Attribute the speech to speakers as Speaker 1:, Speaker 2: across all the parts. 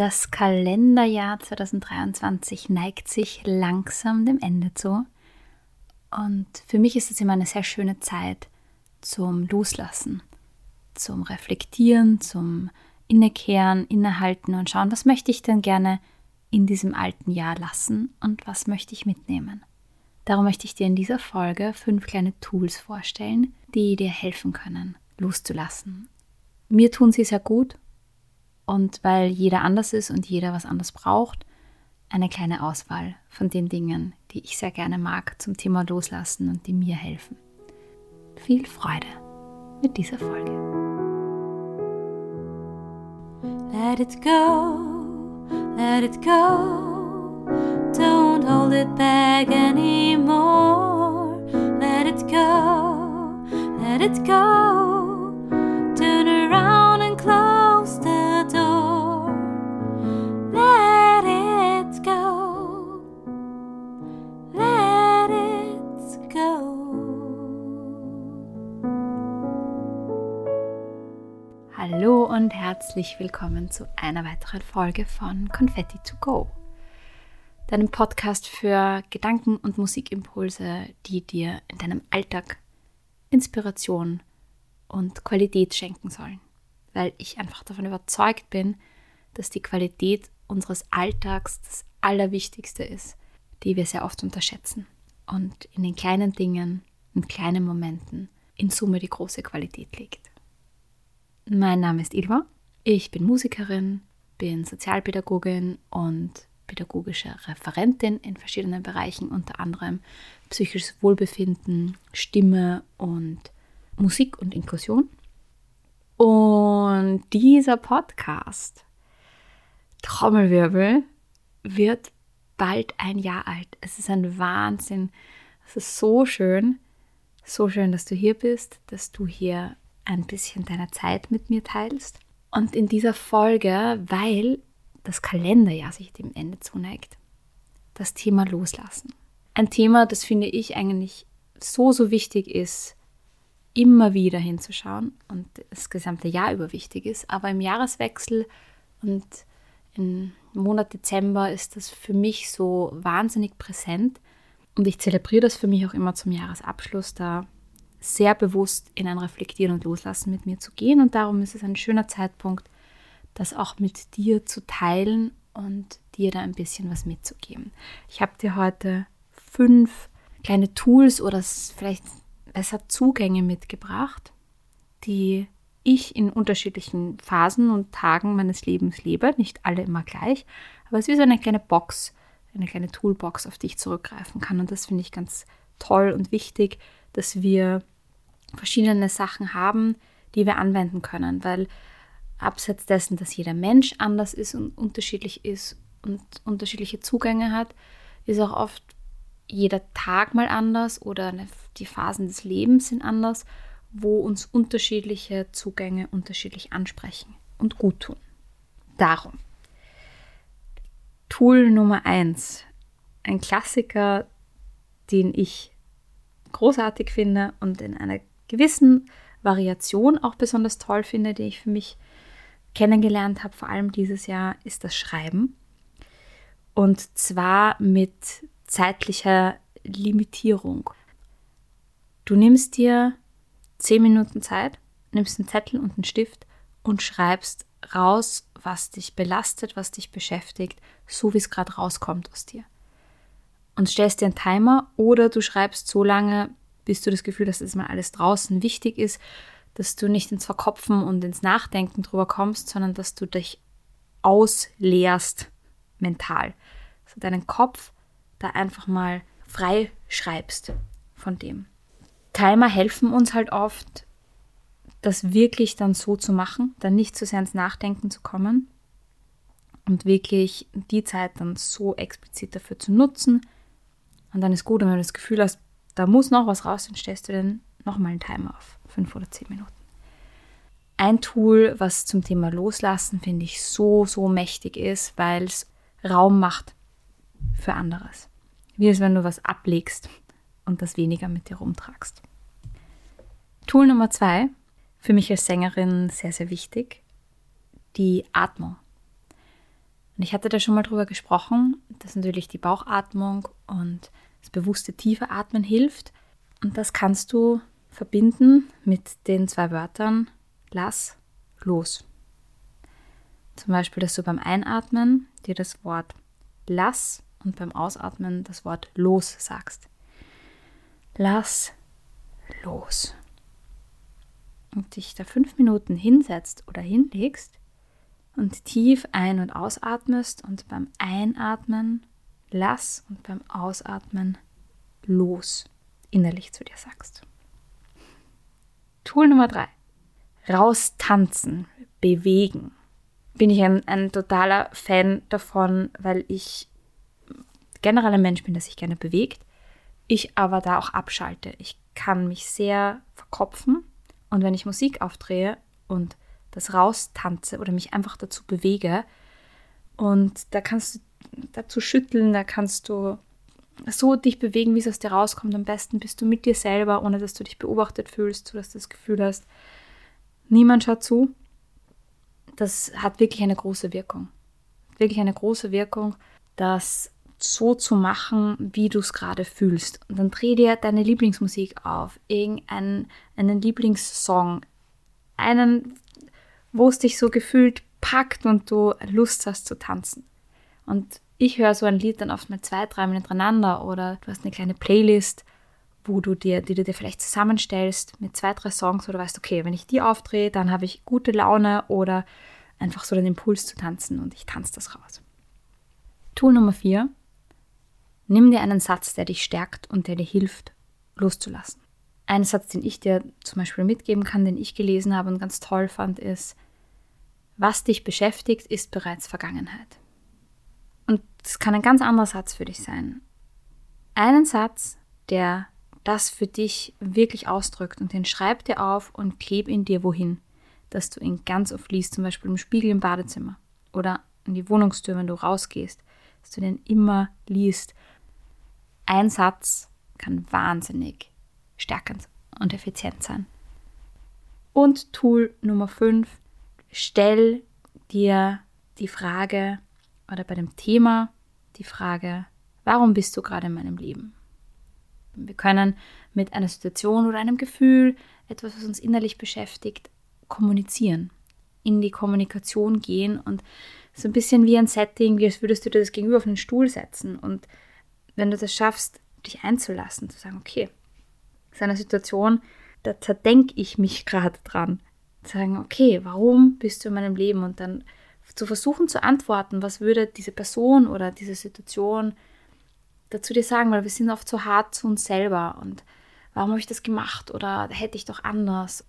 Speaker 1: Das Kalenderjahr 2023 neigt sich langsam dem Ende zu. Und für mich ist es immer eine sehr schöne Zeit zum Loslassen, zum Reflektieren, zum Innekehren, Innehalten und schauen, was möchte ich denn gerne in diesem alten Jahr lassen und was möchte ich mitnehmen. Darum möchte ich dir in dieser Folge fünf kleine Tools vorstellen, die dir helfen können, loszulassen. Mir tun sie sehr gut und weil jeder anders ist und jeder was anders braucht, eine kleine Auswahl von den Dingen, die ich sehr gerne mag zum Thema Loslassen und die mir helfen. Viel Freude mit dieser Folge.
Speaker 2: Let it go, let it go. Don't hold it back anymore. Let it go, let it go.
Speaker 1: Herzlich willkommen zu einer weiteren Folge von Confetti to Go, deinem Podcast für Gedanken und Musikimpulse, die dir in deinem Alltag Inspiration und Qualität schenken sollen. Weil ich einfach davon überzeugt bin, dass die Qualität unseres Alltags das Allerwichtigste ist, die wir sehr oft unterschätzen. Und in den kleinen Dingen, in kleinen Momenten in Summe die große Qualität liegt. Mein Name ist Ilva. Ich bin Musikerin, bin Sozialpädagogin und pädagogische Referentin in verschiedenen Bereichen, unter anderem psychisches Wohlbefinden, Stimme und Musik und Inklusion. Und dieser Podcast, Trommelwirbel, wird bald ein Jahr alt. Es ist ein Wahnsinn. Es ist so schön, so schön, dass du hier bist, dass du hier ein bisschen deiner Zeit mit mir teilst. Und in dieser Folge, weil das Kalenderjahr sich dem Ende zuneigt, das Thema Loslassen. Ein Thema, das finde ich eigentlich so, so wichtig ist, immer wieder hinzuschauen und das gesamte Jahr über wichtig ist. Aber im Jahreswechsel und im Monat Dezember ist das für mich so wahnsinnig präsent. Und ich zelebriere das für mich auch immer zum Jahresabschluss, da sehr bewusst in ein Reflektieren und Loslassen mit mir zu gehen. Und darum ist es ein schöner Zeitpunkt, das auch mit dir zu teilen und dir da ein bisschen was mitzugeben. Ich habe dir heute fünf kleine Tools oder vielleicht besser Zugänge mitgebracht, die ich in unterschiedlichen Phasen und Tagen meines Lebens lebe. Nicht alle immer gleich, aber es ist wie so eine kleine Box, eine kleine Toolbox, auf die ich zurückgreifen kann. Und das finde ich ganz toll und wichtig, dass wir verschiedene Sachen haben, die wir anwenden können, weil abseits dessen, dass jeder Mensch anders ist und unterschiedlich ist und unterschiedliche Zugänge hat, ist auch oft jeder Tag mal anders oder die Phasen des Lebens sind anders, wo uns unterschiedliche Zugänge unterschiedlich ansprechen und gut tun. Darum. Tool Nummer 1. Ein Klassiker, den ich großartig finde und in einer gewissen Variation auch besonders toll finde, die ich für mich kennengelernt habe, vor allem dieses Jahr, ist das Schreiben. Und zwar mit zeitlicher Limitierung. Du nimmst dir zehn Minuten Zeit, nimmst einen Zettel und einen Stift und schreibst raus, was dich belastet, was dich beschäftigt, so wie es gerade rauskommt aus dir. Und stellst dir einen Timer oder du schreibst so lange, bis du das Gefühl hast, dass mal alles draußen wichtig ist, dass du nicht ins Verkopfen und ins Nachdenken drüber kommst, sondern dass du dich ausleerst mental. Also deinen Kopf da einfach mal frei schreibst von dem. Timer helfen uns halt oft, das wirklich dann so zu machen, dann nicht zu sehr ins Nachdenken zu kommen und wirklich die Zeit dann so explizit dafür zu nutzen. Und dann ist gut, wenn du das Gefühl hast, da muss noch was raus, dann stellst du dann nochmal einen Timer auf, fünf oder zehn Minuten. Ein Tool, was zum Thema Loslassen, finde ich, so, so mächtig ist, weil es Raum macht für anderes. Wie es, wenn du was ablegst und das weniger mit dir rumtragst. Tool Nummer zwei, für mich als Sängerin sehr, sehr wichtig, die Atmung. Und ich hatte da schon mal drüber gesprochen, dass natürlich die Bauchatmung und das bewusste tiefe Atmen hilft. Und das kannst du verbinden mit den zwei Wörtern lass los. Zum Beispiel, dass du beim Einatmen dir das Wort lass und beim Ausatmen das Wort los sagst. Lass los. Und dich da fünf Minuten hinsetzt oder hinlegst und tief ein- und ausatmest und beim Einatmen lass und beim Ausatmen los innerlich zu dir sagst. Tool Nummer drei. Raustanzen, bewegen. Bin ich ein, ein totaler Fan davon, weil ich generell ein Mensch bin, der sich gerne bewegt. Ich aber da auch abschalte. Ich kann mich sehr verkopfen und wenn ich Musik aufdrehe und das raustanze oder mich einfach dazu bewege und da kannst du dazu schütteln, da kannst du so dich bewegen, wie es aus dir rauskommt. Am besten bist du mit dir selber, ohne dass du dich beobachtet fühlst, sodass du das Gefühl hast, niemand schaut zu. Das hat wirklich eine große Wirkung. Wirklich eine große Wirkung, das so zu machen, wie du es gerade fühlst. Und dann dreh dir deine Lieblingsmusik auf, irgendeinen einen Lieblingssong, einen, wo es dich so gefühlt packt und du Lust hast zu tanzen. Und ich höre so ein Lied dann oft mal zwei, dreimal hintereinander oder du hast eine kleine Playlist, wo du dir, die du dir vielleicht zusammenstellst mit zwei, drei Songs oder weißt, okay, wenn ich die aufdrehe, dann habe ich gute Laune oder einfach so den Impuls zu tanzen und ich tanze das raus. Tool Nummer vier. Nimm dir einen Satz, der dich stärkt und der dir hilft, loszulassen. Ein Satz, den ich dir zum Beispiel mitgeben kann, den ich gelesen habe und ganz toll fand, ist, was dich beschäftigt, ist bereits Vergangenheit. Und das kann ein ganz anderer Satz für dich sein. Einen Satz, der das für dich wirklich ausdrückt und den schreib dir auf und kleb ihn dir wohin, dass du ihn ganz oft liest, zum Beispiel im Spiegel im Badezimmer oder in die Wohnungstür, wenn du rausgehst, dass du den immer liest. Ein Satz kann wahnsinnig stärkend und effizient sein. Und Tool Nummer 5, stell dir die Frage, oder bei dem Thema die Frage, warum bist du gerade in meinem Leben? Wir können mit einer Situation oder einem Gefühl, etwas, was uns innerlich beschäftigt, kommunizieren, in die Kommunikation gehen und so ein bisschen wie ein Setting, wie als würdest du dir das gegenüber auf einen Stuhl setzen. Und wenn du das schaffst, dich einzulassen, zu sagen, okay, eine Situation, da zerdenke ich mich gerade dran. Sagen, okay, warum bist du in meinem Leben? Und dann zu versuchen zu antworten, was würde diese Person oder diese Situation dazu dir sagen, weil wir sind oft so hart zu uns selber. Und warum habe ich das gemacht? Oder hätte ich doch anders.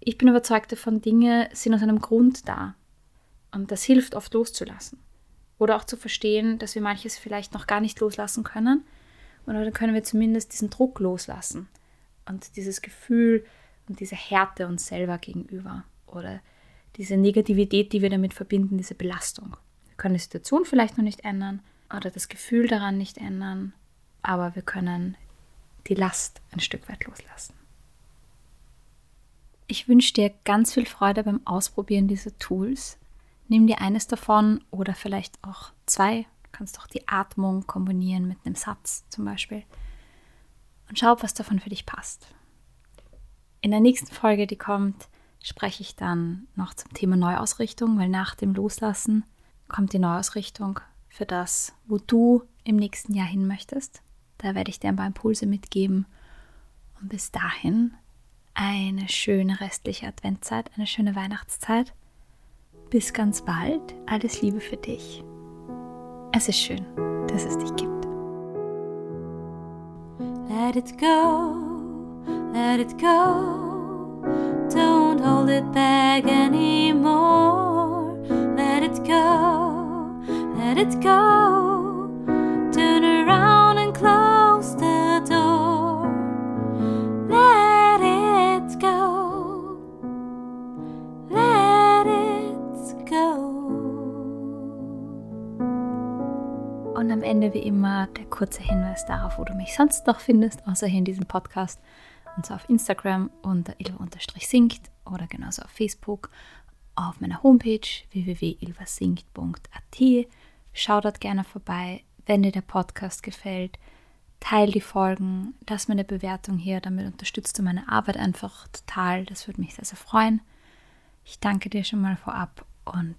Speaker 1: Ich bin überzeugt davon, Dinge sind aus einem Grund da. Und das hilft oft loszulassen. Oder auch zu verstehen, dass wir manches vielleicht noch gar nicht loslassen können. Oder dann können wir zumindest diesen Druck loslassen und dieses Gefühl und diese Härte uns selber gegenüber oder diese Negativität, die wir damit verbinden, diese Belastung. Wir können die Situation vielleicht noch nicht ändern oder das Gefühl daran nicht ändern, aber wir können die Last ein Stück weit loslassen. Ich wünsche dir ganz viel Freude beim Ausprobieren dieser Tools. Nimm dir eines davon oder vielleicht auch zwei. Du kannst auch die Atmung kombinieren mit einem Satz zum Beispiel. Und schau, was davon für dich passt. In der nächsten Folge, die kommt, spreche ich dann noch zum Thema Neuausrichtung, weil nach dem Loslassen kommt die Neuausrichtung für das, wo du im nächsten Jahr hin möchtest. Da werde ich dir ein paar Impulse mitgeben. Und bis dahin eine schöne restliche Adventzeit, eine schöne Weihnachtszeit. Bis ganz bald. Alles Liebe für dich. Es ist schön, dass es dich gibt.
Speaker 2: Let it go, let it go. Don't hold it back anymore. Let it go, let it go.
Speaker 1: Und am Ende wie immer der kurze Hinweis darauf, wo du mich sonst noch findest, außer hier in diesem Podcast. Und zwar auf Instagram unter ilva-singt oder genauso auf Facebook, auf meiner Homepage www.ilvasingt.at Schau dort gerne vorbei, wenn dir der Podcast gefällt. Teil die Folgen, lass mir eine Bewertung hier, damit unterstützt du meine Arbeit einfach total. Das würde mich sehr, sehr freuen. Ich danke dir schon mal vorab und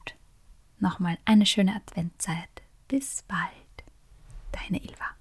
Speaker 1: nochmal eine schöne Adventzeit. Bis bald. Deine Ilva.